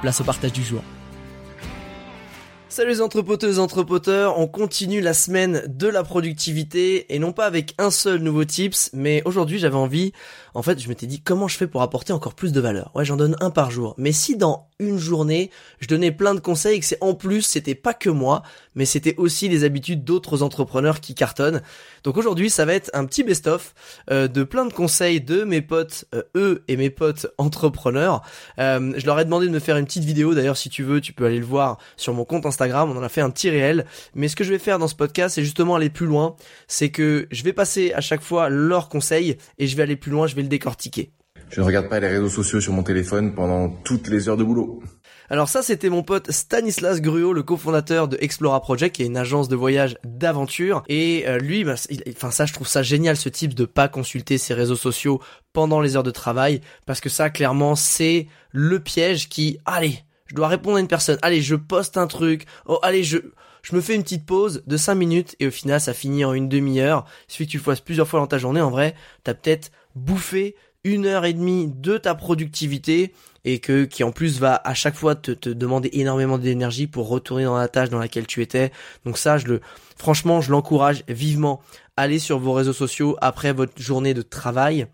place au partage du jour. Salut les entrepoteuses, entrepoteurs, on continue la semaine de la productivité et non pas avec un seul nouveau tips, mais aujourd'hui j'avais envie, en fait je m'étais dit comment je fais pour apporter encore plus de valeur? Ouais j'en donne un par jour, mais si dans une journée je donnais plein de conseils et que c'est en plus c'était pas que moi, mais c'était aussi les habitudes d'autres entrepreneurs qui cartonnent. Donc aujourd'hui ça va être un petit best-of euh, de plein de conseils de mes potes, euh, eux et mes potes entrepreneurs. Euh, je leur ai demandé de me faire une petite vidéo, d'ailleurs si tu veux tu peux aller le voir sur mon compte Instagram on en a fait un petit réel. Mais ce que je vais faire dans ce podcast, c'est justement aller plus loin. C'est que je vais passer à chaque fois leurs conseils et je vais aller plus loin, le décortiquer. Je ne regarde pas les réseaux sociaux sur mon téléphone pendant toutes les heures de boulot. Alors ça, c'était mon pote Stanislas Gruot, le cofondateur de Explora Project, qui est une agence de voyage d'aventure. Et euh, lui, bah, enfin ça, je trouve ça génial, ce type de pas consulter ses réseaux sociaux pendant les heures de travail, parce que ça, clairement, c'est le piège qui, allez, je dois répondre à une personne, allez, je poste un truc, oh, allez, je, je me fais une petite pause de 5 minutes et au final, ça finit en une demi-heure. Il suffit que tu le fasses plusieurs fois dans ta journée, en vrai, t'as peut-être bouffé une heure et demie de ta productivité et que qui en plus va à chaque fois te, te demander énormément d'énergie pour retourner dans la tâche dans laquelle tu étais. Donc ça, je le, franchement, je l'encourage vivement. Allez sur vos réseaux sociaux après votre journée de travail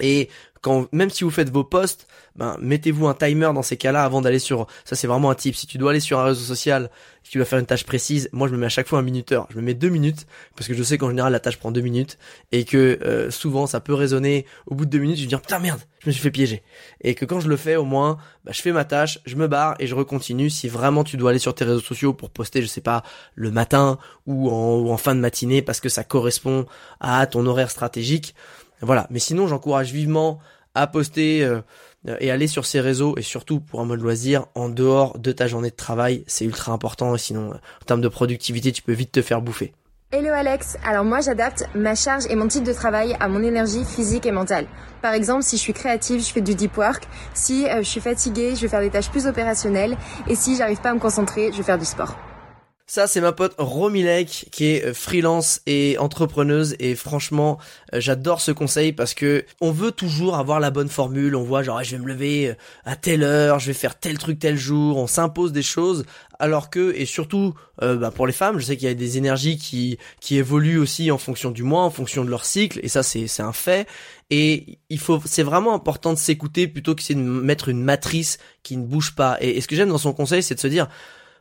et quand, même si vous faites vos posts, ben, mettez-vous un timer dans ces cas-là avant d'aller sur, ça c'est vraiment un tip. Si tu dois aller sur un réseau social, si tu dois faire une tâche précise, moi je me mets à chaque fois un minuteur. Je me mets deux minutes, parce que je sais qu'en général la tâche prend deux minutes, et que euh, souvent ça peut résonner au bout de deux minutes, je vais dire putain merde, je me suis fait piéger. Et que quand je le fais au moins, ben, je fais ma tâche, je me barre et je recontinue. Si vraiment tu dois aller sur tes réseaux sociaux pour poster, je sais pas, le matin ou en, ou en fin de matinée, parce que ça correspond à ton horaire stratégique, voilà. Mais sinon, j'encourage vivement à poster euh, et aller sur ces réseaux et surtout pour un mode loisir en dehors de ta journée de travail, c'est ultra important. Sinon, en termes de productivité, tu peux vite te faire bouffer. Hello Alex, alors moi j'adapte ma charge et mon type de travail à mon énergie physique et mentale. Par exemple, si je suis créative, je fais du deep work. Si euh, je suis fatiguée, je vais faire des tâches plus opérationnelles. Et si j'arrive pas à me concentrer, je vais faire du sport. Ça, c'est ma pote Romilek qui est euh, freelance et entrepreneuse et franchement, euh, j'adore ce conseil parce que on veut toujours avoir la bonne formule. On voit genre, je vais me lever euh, à telle heure, je vais faire tel truc tel jour. On s'impose des choses alors que et surtout bah, pour les femmes, je sais qu'il y a des énergies qui qui évoluent aussi en fonction du mois, en fonction de leur cycle et ça c'est un fait. Et il faut, c'est vraiment important de s'écouter plutôt que de mettre une matrice qui ne bouge pas. et ce que j'aime dans son conseil, c'est de se dire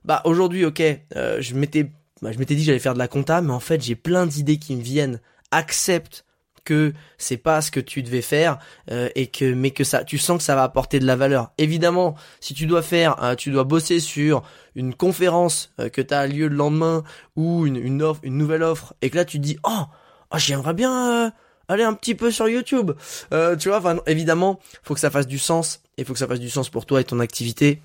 bah aujourd'hui, ok, euh, je m'étais, bah, je m'étais dit j'allais faire de la compta, mais en fait j'ai plein d'idées qui me viennent. Accepte que c'est pas ce que tu devais faire euh, et que mais que ça tu sens que ça va apporter de la valeur. Évidemment, si tu dois faire euh, tu dois bosser sur une conférence que tu as lieu le lendemain ou une offre une nouvelle offre et que là tu te dis "Oh, oh j'aimerais bien aller un petit peu sur YouTube." tu vois, enfin évidemment, faut que ça fasse du sens et faut que ça fasse du sens pour toi et ton activité.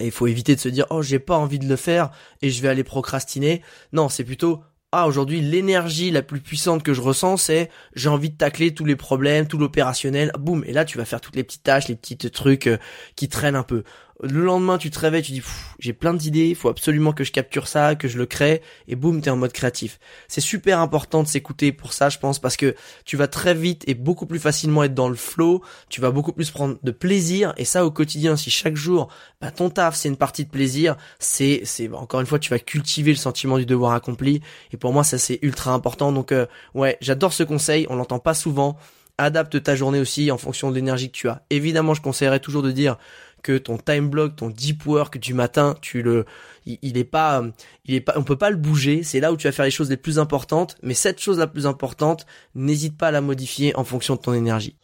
Et il faut éviter de se dire oh j'ai pas envie de le faire et je vais aller procrastiner. Non, c'est plutôt ah aujourd'hui l'énergie la plus puissante que je ressens c'est j'ai envie de tacler tous les problèmes, tout l'opérationnel, boum. Et là tu vas faire toutes les petites tâches, les petits trucs euh, qui traînent un peu le lendemain tu te réveilles, tu dis j'ai plein d'idées, il faut absolument que je capture ça, que je le crée et boum, t'es en mode créatif. C'est super important de s'écouter pour ça, je pense parce que tu vas très vite et beaucoup plus facilement être dans le flow, tu vas beaucoup plus prendre de plaisir et ça au quotidien si chaque jour bah, ton taf c'est une partie de plaisir, c'est c'est encore une fois tu vas cultiver le sentiment du devoir accompli et pour moi ça c'est ultra important donc euh, ouais, j'adore ce conseil, on l'entend pas souvent adapte ta journée aussi en fonction de l'énergie que tu as. Évidemment, je conseillerais toujours de dire que ton time block, ton deep work du matin, tu le, il, est pas, il est pas, on peut pas le bouger. C'est là où tu vas faire les choses les plus importantes. Mais cette chose la plus importante, n'hésite pas à la modifier en fonction de ton énergie.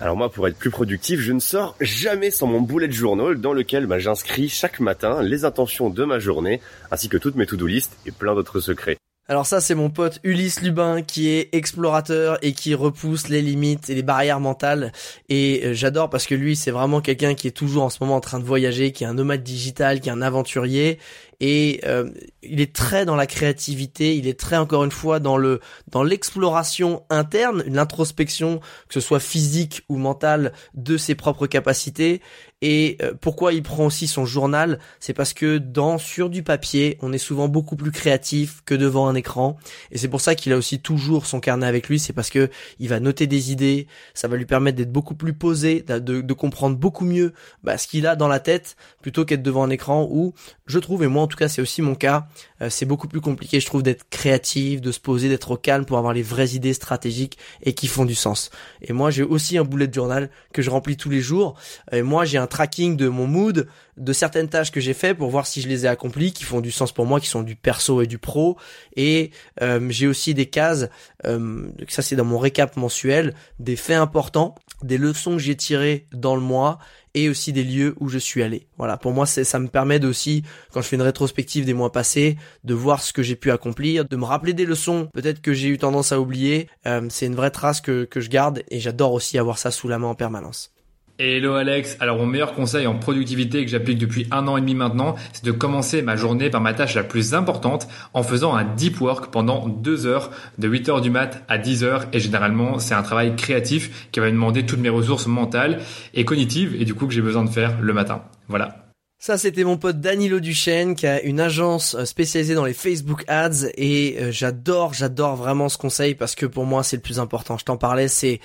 Alors moi, pour être plus productif, je ne sors jamais sans mon bullet journal dans lequel bah, j'inscris chaque matin les intentions de ma journée, ainsi que toutes mes to-do list et plein d'autres secrets. Alors ça, c'est mon pote Ulysse Lubin qui est explorateur et qui repousse les limites et les barrières mentales. Et euh, j'adore parce que lui, c'est vraiment quelqu'un qui est toujours en ce moment en train de voyager, qui est un nomade digital, qui est un aventurier et euh, il est très dans la créativité, il est très encore une fois dans le dans l'exploration interne, l'introspection que ce soit physique ou mentale de ses propres capacités. Et euh, pourquoi il prend aussi son journal, c'est parce que dans sur du papier, on est souvent beaucoup plus créatif que devant un écran. Et c'est pour ça qu'il a aussi toujours son carnet avec lui, c'est parce que il va noter des idées, ça va lui permettre d'être beaucoup plus posé, de, de comprendre beaucoup mieux bah, ce qu'il a dans la tête plutôt qu'être devant un écran où je trouve et moi tout cas c'est aussi mon cas, euh, c'est beaucoup plus compliqué je trouve d'être créatif, de se poser, d'être au calme pour avoir les vraies idées stratégiques et qui font du sens. Et moi j'ai aussi un bullet journal que je remplis tous les jours. Et moi j'ai un tracking de mon mood, de certaines tâches que j'ai fait pour voir si je les ai accomplies, qui font du sens pour moi, qui sont du perso et du pro. Et euh, j'ai aussi des cases, euh, ça c'est dans mon récap mensuel, des faits importants, des leçons que j'ai tirées dans le mois et aussi des lieux où je suis allé. Voilà, pour moi, ça me permet aussi, quand je fais une rétrospective des mois passés, de voir ce que j'ai pu accomplir, de me rappeler des leçons, peut-être que j'ai eu tendance à oublier. Euh, c'est une vraie trace que, que je garde et j'adore aussi avoir ça sous la main en permanence. Hello Alex, alors mon meilleur conseil en productivité que j'applique depuis un an et demi maintenant, c'est de commencer ma journée par ma tâche la plus importante en faisant un deep work pendant deux heures, de 8 heures du mat à 10 heures et généralement c'est un travail créatif qui va me demander toutes mes ressources mentales et cognitives et du coup que j'ai besoin de faire le matin. Voilà. Ça, c'était mon pote Danilo Duchesne qui a une agence euh, spécialisée dans les Facebook Ads et euh, j'adore, j'adore vraiment ce conseil parce que pour moi c'est le plus important. Je t'en parlais, c'est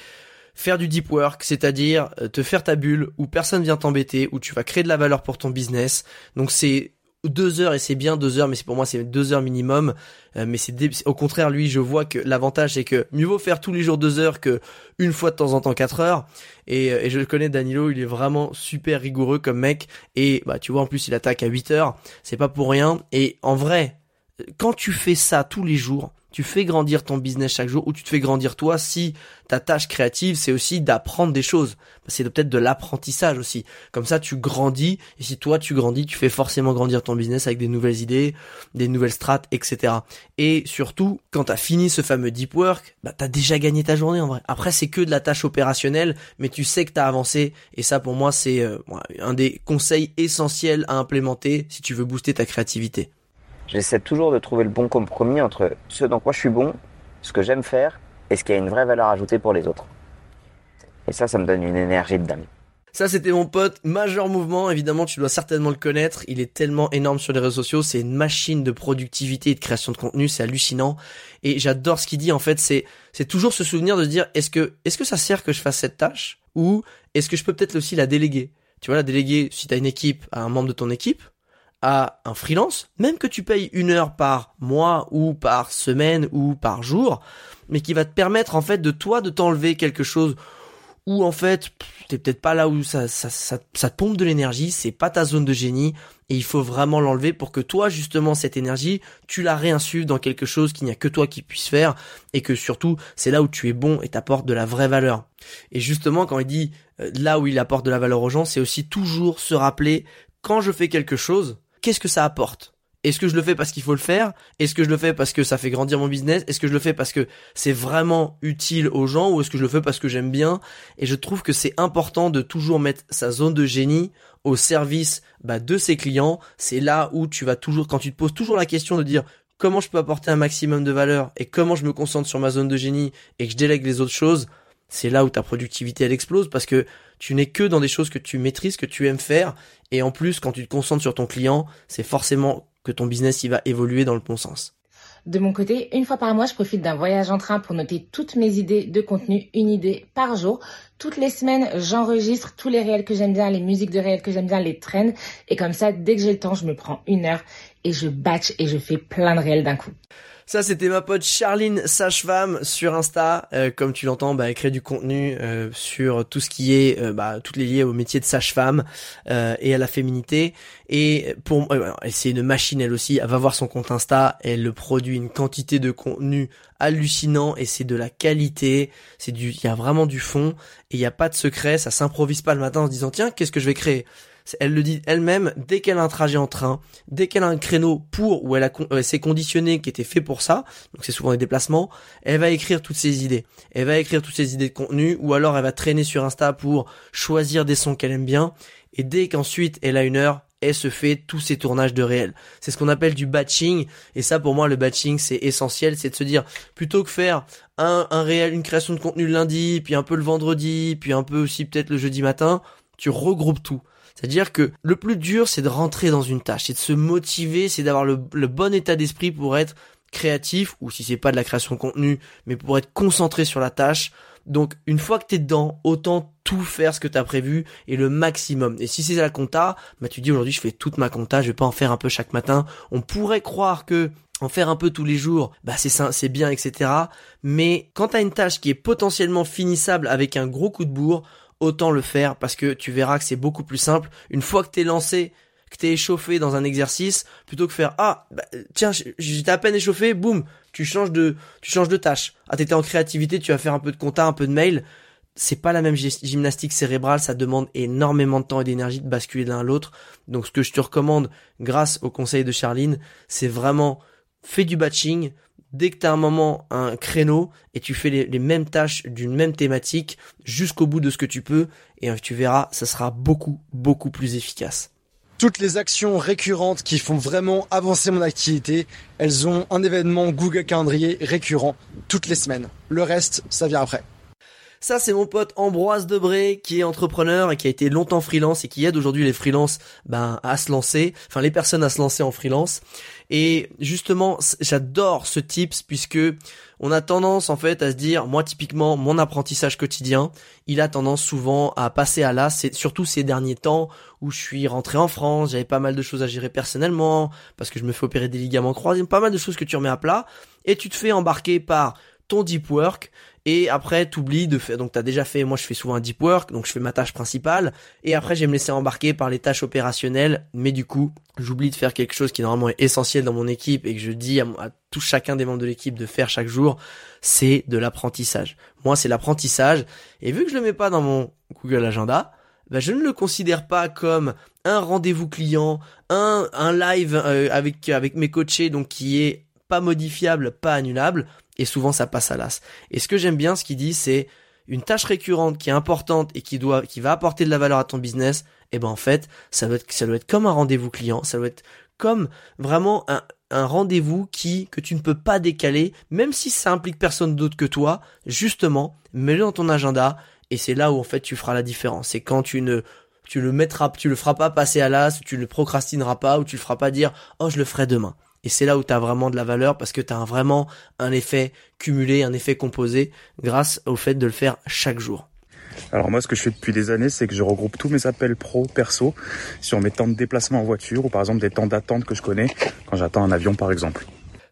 faire du deep work, c'est-à-dire euh, te faire ta bulle où personne vient t'embêter, où tu vas créer de la valeur pour ton business. Donc c'est deux heures et c'est bien deux heures, mais c'est pour moi c'est deux heures minimum. Euh, mais c'est au contraire lui, je vois que l'avantage c'est que mieux vaut faire tous les jours deux heures que une fois de temps en temps quatre heures. Et, euh, et je connais Danilo, il est vraiment super rigoureux comme mec. Et bah tu vois en plus il attaque à 8 heures, c'est pas pour rien. Et en vrai, quand tu fais ça tous les jours, tu fais grandir ton business chaque jour ou tu te fais grandir toi si ta tâche créative c'est aussi d'apprendre des choses. C'est peut-être de l'apprentissage aussi. Comme ça tu grandis et si toi tu grandis, tu fais forcément grandir ton business avec des nouvelles idées, des nouvelles strates, etc. Et surtout, quand t'as fini ce fameux deep work, bah t'as déjà gagné ta journée en vrai. Après c'est que de la tâche opérationnelle, mais tu sais que t'as avancé et ça pour moi c'est euh, un des conseils essentiels à implémenter si tu veux booster ta créativité. J'essaie toujours de trouver le bon compromis entre ce dans quoi je suis bon, ce que j'aime faire et ce qui a une vraie valeur ajoutée pour les autres. Et ça, ça me donne une énergie de dingue. Ça, c'était mon pote Major Mouvement. Évidemment, tu dois certainement le connaître. Il est tellement énorme sur les réseaux sociaux. C'est une machine de productivité et de création de contenu. C'est hallucinant. Et j'adore ce qu'il dit. En fait, c'est, c'est toujours ce souvenir de dire, est-ce que, est-ce que ça sert que je fasse cette tâche? Ou est-ce que je peux peut-être aussi la déléguer? Tu vois, la déléguer, si t'as une équipe, à un membre de ton équipe, à un freelance, même que tu payes une heure par mois ou par semaine ou par jour, mais qui va te permettre en fait de toi de t'enlever quelque chose où en fait t'es peut-être pas là où ça, ça, ça, ça te pompe de l'énergie, c'est pas ta zone de génie et il faut vraiment l'enlever pour que toi justement cette énergie tu la réinsuffles dans quelque chose qu'il n'y a que toi qui puisse faire et que surtout c'est là où tu es bon et t'apportes de la vraie valeur. Et justement quand il dit euh, là où il apporte de la valeur aux gens, c'est aussi toujours se rappeler quand je fais quelque chose, qu'est-ce que ça apporte? Est-ce que je le fais parce qu'il faut le faire? Est-ce que je le fais parce que ça fait grandir mon business? Est-ce que je le fais parce que c'est vraiment utile aux gens ou est-ce que je le fais parce que j'aime bien? Et je trouve que c'est important de toujours mettre sa zone de génie au service bah, de ses clients. C'est là où tu vas toujours, quand tu te poses toujours la question de dire comment je peux apporter un maximum de valeur et comment je me concentre sur ma zone de génie et que je délègue les autres choses, c'est là où ta productivité elle explose parce que tu n'es que dans des choses que tu maîtrises, que tu aimes faire, et en plus, quand tu te concentres sur ton client, c'est forcément que ton business il va évoluer dans le bon sens. De mon côté, une fois par mois, je profite d'un voyage en train pour noter toutes mes idées de contenu, une idée par jour. Toutes les semaines, j'enregistre tous les réels que j'aime bien, les musiques de réels que j'aime bien, les trends. Et comme ça, dès que j'ai le temps, je me prends une heure et je batch et je fais plein de réels d'un coup. Ça, c'était ma pote Charline Sage-Femme sur Insta. Euh, comme tu l'entends, bah, elle crée du contenu euh, sur tout ce qui est, euh, bah, toutes les liées au métier de sage-femme et à la féminité. Et pour, c'est une machine elle aussi. Elle va voir son compte Insta. Elle produit une quantité de contenu hallucinant et c'est de la qualité. C'est du, il y a vraiment du fond et il n'y a pas de secret. Ça s'improvise pas le matin en se disant tiens, qu'est-ce que je vais créer? Elle le dit elle-même, dès qu'elle a un trajet en train, dès qu'elle a un créneau pour ou elle a euh, s'est conditionnée qui était fait pour ça, donc c'est souvent des déplacements, elle va écrire toutes ses idées. Elle va écrire toutes ses idées de contenu ou alors elle va traîner sur Insta pour choisir des sons qu'elle aime bien et dès qu'ensuite elle a une heure, elle se fait tous ses tournages de réel. C'est ce qu'on appelle du batching et ça pour moi le batching c'est essentiel, c'est de se dire plutôt que faire un, un réel, une création de contenu le lundi, puis un peu le vendredi, puis un peu aussi peut-être le jeudi matin, tu regroupes tout. C'est-à-dire que le plus dur, c'est de rentrer dans une tâche, c'est de se motiver, c'est d'avoir le, bon état d'esprit pour être créatif, ou si c'est pas de la création de contenu, mais pour être concentré sur la tâche. Donc, une fois que t'es dedans, autant tout faire ce que t'as prévu et le maximum. Et si c'est la compta, bah tu dis aujourd'hui je fais toute ma compta, je vais pas en faire un peu chaque matin. On pourrait croire que en faire un peu tous les jours, bah c'est c'est bien, etc. Mais quand t'as une tâche qui est potentiellement finissable avec un gros coup de bourre, autant le faire parce que tu verras que c'est beaucoup plus simple. Une fois que t'es lancé, que t'es échauffé dans un exercice, plutôt que faire ah bah, tiens j'étais à peine échauffé, boum, tu changes de tu changes de tâche. Ah t'étais en créativité, tu vas faire un peu de compta, un peu de mail. C'est pas la même gymnastique cérébrale, ça demande énormément de temps et d'énergie de basculer l'un à l'autre. Donc ce que je te recommande, grâce au conseil de Charline, c'est vraiment fais du batching, dès que tu as un moment, un créneau, et tu fais les, mêmes tâches d'une même thématique jusqu'au bout de ce que tu peux, et tu verras, ça sera beaucoup, beaucoup plus efficace. Toutes les actions récurrentes qui font vraiment avancer mon activité, elles ont un événement Google Calendrier récurrent toutes les semaines. Le reste, ça vient après. Ça, c'est mon pote Ambroise Debré, qui est entrepreneur et qui a été longtemps freelance et qui aide aujourd'hui les freelances ben, à se lancer, enfin les personnes à se lancer en freelance. Et justement, j'adore ce tips puisque on a tendance en fait à se dire, moi typiquement, mon apprentissage quotidien, il a tendance souvent à passer à l'as, surtout ces derniers temps où je suis rentré en France, j'avais pas mal de choses à gérer personnellement, parce que je me fais opérer des ligaments croisés, pas mal de choses que tu remets à plat, et tu te fais embarquer par ton deep work, et après t'oublies de faire donc t'as déjà fait moi je fais souvent un deep work donc je fais ma tâche principale. Et après je me laisser embarquer par les tâches opérationnelles. Mais du coup j'oublie de faire quelque chose qui normalement est essentiel dans mon équipe et que je dis à, tout chacun des membres de l'équipe de faire chaque jour c'est de l'apprentissage. Moi c'est l'apprentissage. Et vu que je le mets pas dans mon Google Agenda bah, je ne le considère pas comme un rendez-vous client, un, un live euh, avec avec mes coachés donc qui est pas modifiable, pas annulable et souvent ça passe à l'as. Et ce que j'aime bien, ce qu'il dit, c'est une tâche récurrente qui est importante et qui doit, qui va apporter de la valeur à ton business. Et eh ben en fait, ça doit être, ça doit être comme un rendez-vous client, ça doit être comme vraiment un, un rendez-vous qui que tu ne peux pas décaler, même si ça implique personne d'autre que toi. Justement, mets-le dans ton agenda et c'est là où en fait tu feras la différence. C'est quand tu ne tu le mettras, tu le feras pas passer à l'as, tu le procrastineras pas, ou tu le feras pas dire oh je le ferai demain. Et c'est là où tu as vraiment de la valeur parce que tu as vraiment un effet cumulé, un effet composé grâce au fait de le faire chaque jour. Alors moi, ce que je fais depuis des années, c'est que je regroupe tous mes appels pro, perso, sur mes temps de déplacement en voiture ou par exemple des temps d'attente que je connais quand j'attends un avion par exemple.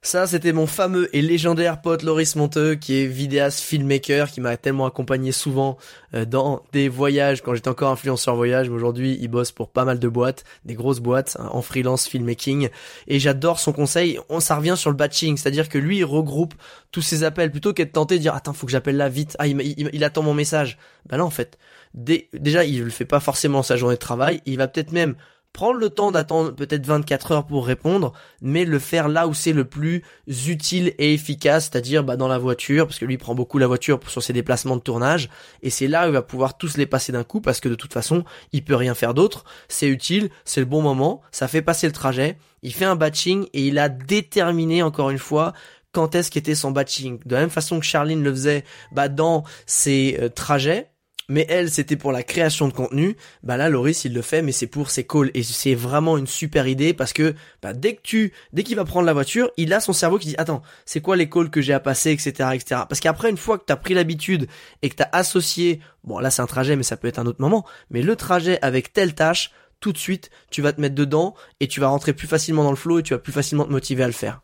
Ça, c'était mon fameux et légendaire pote Loris Monteux, qui est vidéaste, filmmaker, qui m'a tellement accompagné souvent euh, dans des voyages quand j'étais encore influenceur voyage. Mais aujourd'hui, il bosse pour pas mal de boîtes, des grosses boîtes, hein, en freelance filmmaking. Et j'adore son conseil. On, ça revient sur le batching, c'est-à-dire que lui, il regroupe tous ses appels plutôt qu'être tenté de dire attends, faut que j'appelle là vite. Ah, il, attend mon message. Ben là, en fait, déjà, il le fait pas forcément sa journée de travail. Il va peut-être même prendre le temps d'attendre peut-être 24 heures pour répondre, mais le faire là où c'est le plus utile et efficace, c'est-à-dire bah, dans la voiture, parce que lui prend beaucoup la voiture sur ses déplacements de tournage, et c'est là où il va pouvoir tous les passer d'un coup, parce que de toute façon, il peut rien faire d'autre, c'est utile, c'est le bon moment, ça fait passer le trajet, il fait un batching, et il a déterminé encore une fois quand est-ce qu'était son batching. De la même façon que Charline le faisait bah, dans ses euh, trajets, mais elle c'était pour la création de contenu, bah là Loris il le fait mais c'est pour ses calls et c'est vraiment une super idée parce que bah, dès que tu dès qu'il va prendre la voiture, il a son cerveau qui dit attends c'est quoi les calls que j'ai à passer etc etc parce qu'après une fois que t'as pris l'habitude et que t'as associé bon là c'est un trajet mais ça peut être un autre moment mais le trajet avec telle tâche tout de suite tu vas te mettre dedans et tu vas rentrer plus facilement dans le flow et tu vas plus facilement te motiver à le faire.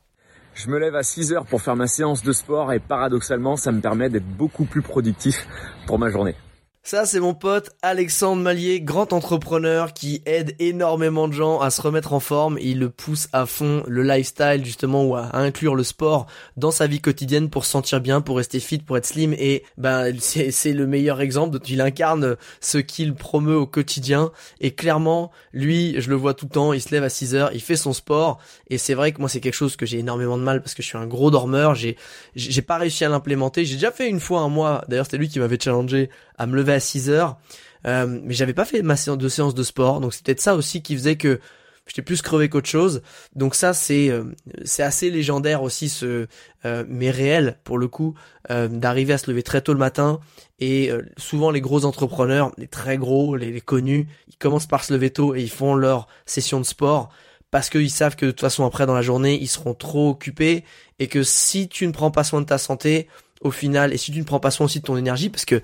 Je me lève à 6 heures pour faire ma séance de sport et paradoxalement, ça me permet d'être beaucoup plus productif pour ma journée. Ça, c'est mon pote Alexandre Mallier, grand entrepreneur qui aide énormément de gens à se remettre en forme. Il le pousse à fond le lifestyle, justement, ou à inclure le sport dans sa vie quotidienne pour se sentir bien, pour rester fit, pour être slim. Et ben, c'est le meilleur exemple. Il incarne ce qu'il promeut au quotidien. Et clairement, lui, je le vois tout le temps. Il se lève à 6 heures, il fait son sport. Et c'est vrai que moi, c'est quelque chose que j'ai énormément de mal parce que je suis un gros dormeur. J'ai, j'ai pas réussi à l'implémenter. J'ai déjà fait une fois un mois. D'ailleurs, c'était lui qui m'avait challengé à me lever à 6 heures. Euh, mais j'avais pas fait de séance de sport, donc c'est peut-être ça aussi qui faisait que j'étais plus crevé qu'autre chose. Donc ça c'est euh, c'est assez légendaire aussi ce euh, mais réel pour le coup euh, d'arriver à se lever très tôt le matin et souvent les gros entrepreneurs, les très gros, les, les, connus, ils commencent par se lever tôt et ils font leur session de sport parce qu'ils savent que de toute façon après dans la journée ils seront trop occupés et que si tu ne prends pas soin de ta santé au final et si tu ne prends pas soin aussi de ton énergie parce que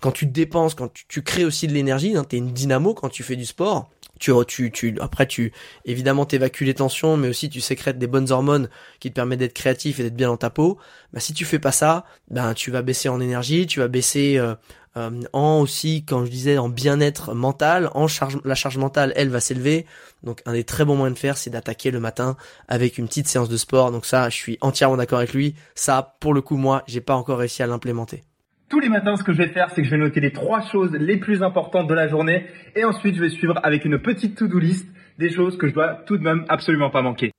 quand tu dépenses, quand tu, crées aussi de l'énergie, hein, tu es une dynamo quand tu fais du sport. Tu, tu, tu, après, tu, évidemment, t'évacues les tensions, mais aussi tu sécrètes des bonnes hormones qui te permettent d'être créatif et d'être bien dans ta peau. Bah, si tu fais pas ça, ben, tu vas baisser en énergie, tu vas baisser, euh, euh, en aussi, quand je disais, en bien-être mental, en charge, la charge mentale, elle va s'élever. Donc, un des très bons moyens de faire, c'est d'attaquer le matin avec une petite séance de sport. Donc ça, je suis entièrement d'accord avec lui. Ça, pour le coup, moi, j'ai pas encore réussi à l'implémenter. Tous les matins, ce que je vais faire, c'est que je vais noter les trois choses les plus importantes de la journée et ensuite je vais suivre avec une petite to-do list des choses que je dois tout de même absolument pas manquer.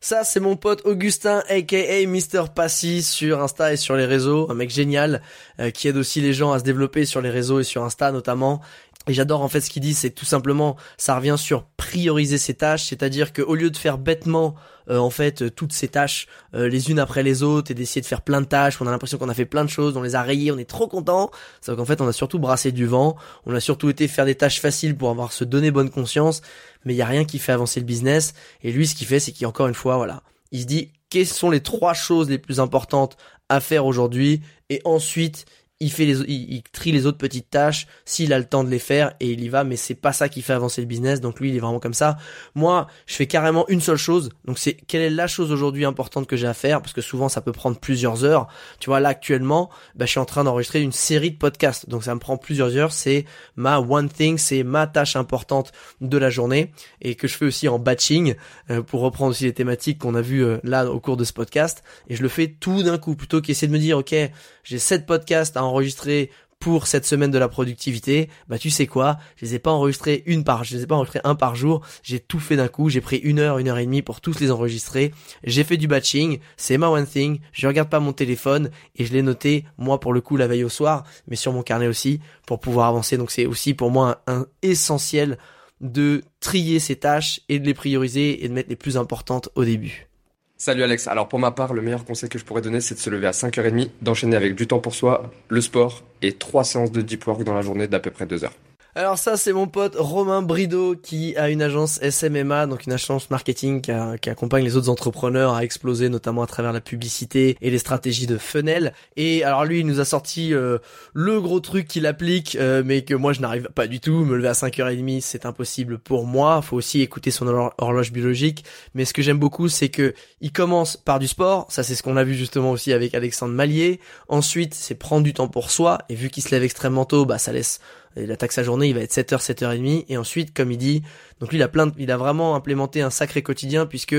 Ça, c'est mon pote Augustin, aka Mr. Passy, sur Insta et sur les réseaux. Un mec génial, euh, qui aide aussi les gens à se développer sur les réseaux et sur Insta notamment. Et j'adore en fait ce qu'il dit, c'est tout simplement, ça revient sur prioriser ses tâches, c'est-à-dire qu'au lieu de faire bêtement euh, en fait euh, toutes ces tâches euh, les unes après les autres et d'essayer de faire plein de tâches, on a l'impression qu'on a fait plein de choses, on les a rayées, on est trop content, sauf qu'en fait on a surtout brassé du vent, on a surtout été faire des tâches faciles pour avoir se donner bonne conscience, mais il y a rien qui fait avancer le business. Et lui, ce qu'il fait, c'est qu'encore une fois, voilà, il se dit quelles sont les trois choses les plus importantes à faire aujourd'hui, et ensuite il fait les, il, trie les autres petites tâches s'il a le temps de les faire et il y va mais c'est pas ça qui fait avancer le business donc lui il est vraiment comme ça. Moi je fais carrément une seule chose donc c'est quelle est la chose aujourd'hui importante que j'ai à faire parce que souvent ça peut prendre plusieurs heures. Tu vois là actuellement bah, je suis en train d'enregistrer une série de podcasts donc ça me prend plusieurs heures c'est ma one thing c'est ma tâche importante de la journée et que je fais aussi en batching euh, pour reprendre aussi les thématiques qu'on a vues euh, là au cours de ce podcast et je le fais tout d'un coup plutôt qu'essayer de me dire ok j'ai sept podcasts enregistrer pour cette semaine de la productivité, bah tu sais quoi, je les ai pas enregistrés une par, je les ai pas enregistrés un par jour, j'ai tout fait d'un coup, j'ai pris une heure, une heure et demie pour tous les enregistrer, j'ai fait du batching, c'est ma one thing, je regarde pas mon téléphone et je l'ai noté moi pour le coup la veille au soir, mais sur mon carnet aussi pour pouvoir avancer. Donc c'est aussi pour moi un essentiel de trier ces tâches et de les prioriser et de mettre les plus importantes au début. Salut Alex. Alors pour ma part, le meilleur conseil que je pourrais donner, c'est de se lever à 5h30, d'enchaîner avec du temps pour soi, le sport et trois séances de deep work dans la journée d'à peu près 2 heures. Alors ça, c'est mon pote Romain Brideau qui a une agence SMMA, donc une agence marketing qui, accompagne les autres entrepreneurs à exploser, notamment à travers la publicité et les stratégies de funnel. Et alors lui, il nous a sorti euh, le gros truc qu'il applique, euh, mais que moi je n'arrive pas du tout. Me lever à 5h30, c'est impossible pour moi. Faut aussi écouter son horloge biologique. Mais ce que j'aime beaucoup, c'est que il commence par du sport. Ça, c'est ce qu'on a vu justement aussi avec Alexandre Mallier. Ensuite, c'est prendre du temps pour soi. Et vu qu'il se lève extrêmement tôt, bah ça laisse il attaque sa journée, il va être 7h, 7h30, et ensuite, comme il dit, donc lui, il a plein, il a vraiment implémenté un sacré quotidien puisque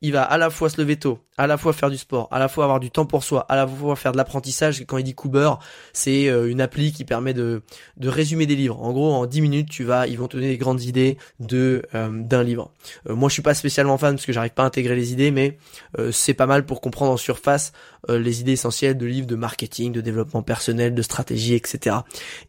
il va à la fois se lever tôt, à la fois faire du sport, à la fois avoir du temps pour soi, à la fois faire de l'apprentissage. Quand il dit Cooper, c'est euh, une appli qui permet de, de résumer des livres. En gros, en 10 minutes, tu vas, ils vont te donner des grandes idées de euh, d'un livre. Euh, moi, je suis pas spécialement fan parce que j'arrive pas à intégrer les idées, mais c'est pas mal pour comprendre en surface les idées essentielles de livres de marketing, de développement personnel, de stratégie, etc.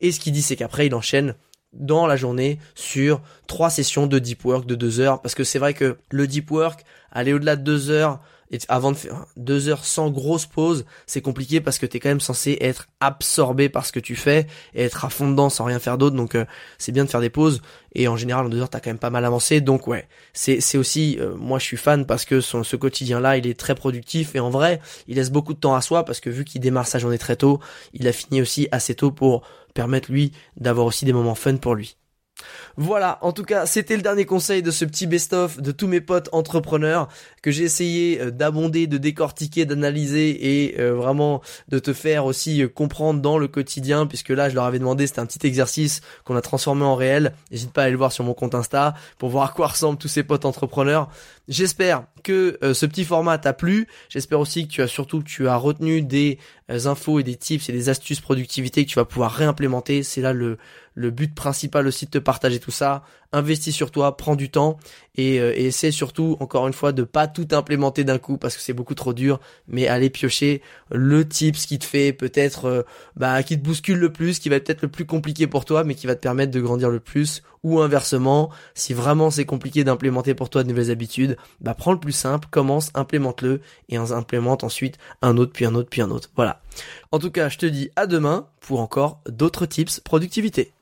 Et ce qu'il dit, c'est qu'après, il enchaîne dans la journée sur trois sessions de deep work de deux heures. Parce que c'est vrai que le deep work aller au-delà de deux heures et avant de faire deux heures sans grosse pause, c'est compliqué parce que t'es quand même censé être absorbé par ce que tu fais et être à fond dedans sans rien faire d'autre. Donc euh, c'est bien de faire des pauses et en général en deux heures t'as quand même pas mal avancé. Donc ouais, c'est aussi euh, moi je suis fan parce que son, ce quotidien là il est très productif et en vrai il laisse beaucoup de temps à soi parce que vu qu'il démarre sa journée très tôt, il a fini aussi assez tôt pour permettre lui d'avoir aussi des moments fun pour lui. Voilà, en tout cas, c'était le dernier conseil de ce petit best-of de tous mes potes entrepreneurs que j'ai essayé euh, d'abonder, de décortiquer, d'analyser et euh, vraiment de te faire aussi euh, comprendre dans le quotidien puisque là, je leur avais demandé, c'était un petit exercice qu'on a transformé en réel. N'hésite pas à aller le voir sur mon compte Insta pour voir à quoi ressemblent tous ces potes entrepreneurs. J'espère que ce petit format t'a plu. J'espère aussi que tu as surtout que tu as retenu des infos et des tips et des astuces productivité que tu vas pouvoir réimplémenter. C'est là le le but principal aussi de te partager tout ça. Investis sur toi, prends du temps et, euh, et essaie surtout, encore une fois, de pas tout implémenter d'un coup parce que c'est beaucoup trop dur, mais aller piocher le ce qui te fait peut-être, euh, bah, qui te bouscule le plus, qui va être peut-être le plus compliqué pour toi, mais qui va te permettre de grandir le plus. Ou inversement, si vraiment c'est compliqué d'implémenter pour toi de nouvelles habitudes, bah, prends le plus simple, commence, implémente-le et implémente ensuite un autre, puis un autre, puis un autre. Voilà. En tout cas, je te dis à demain pour encore d'autres tips productivité.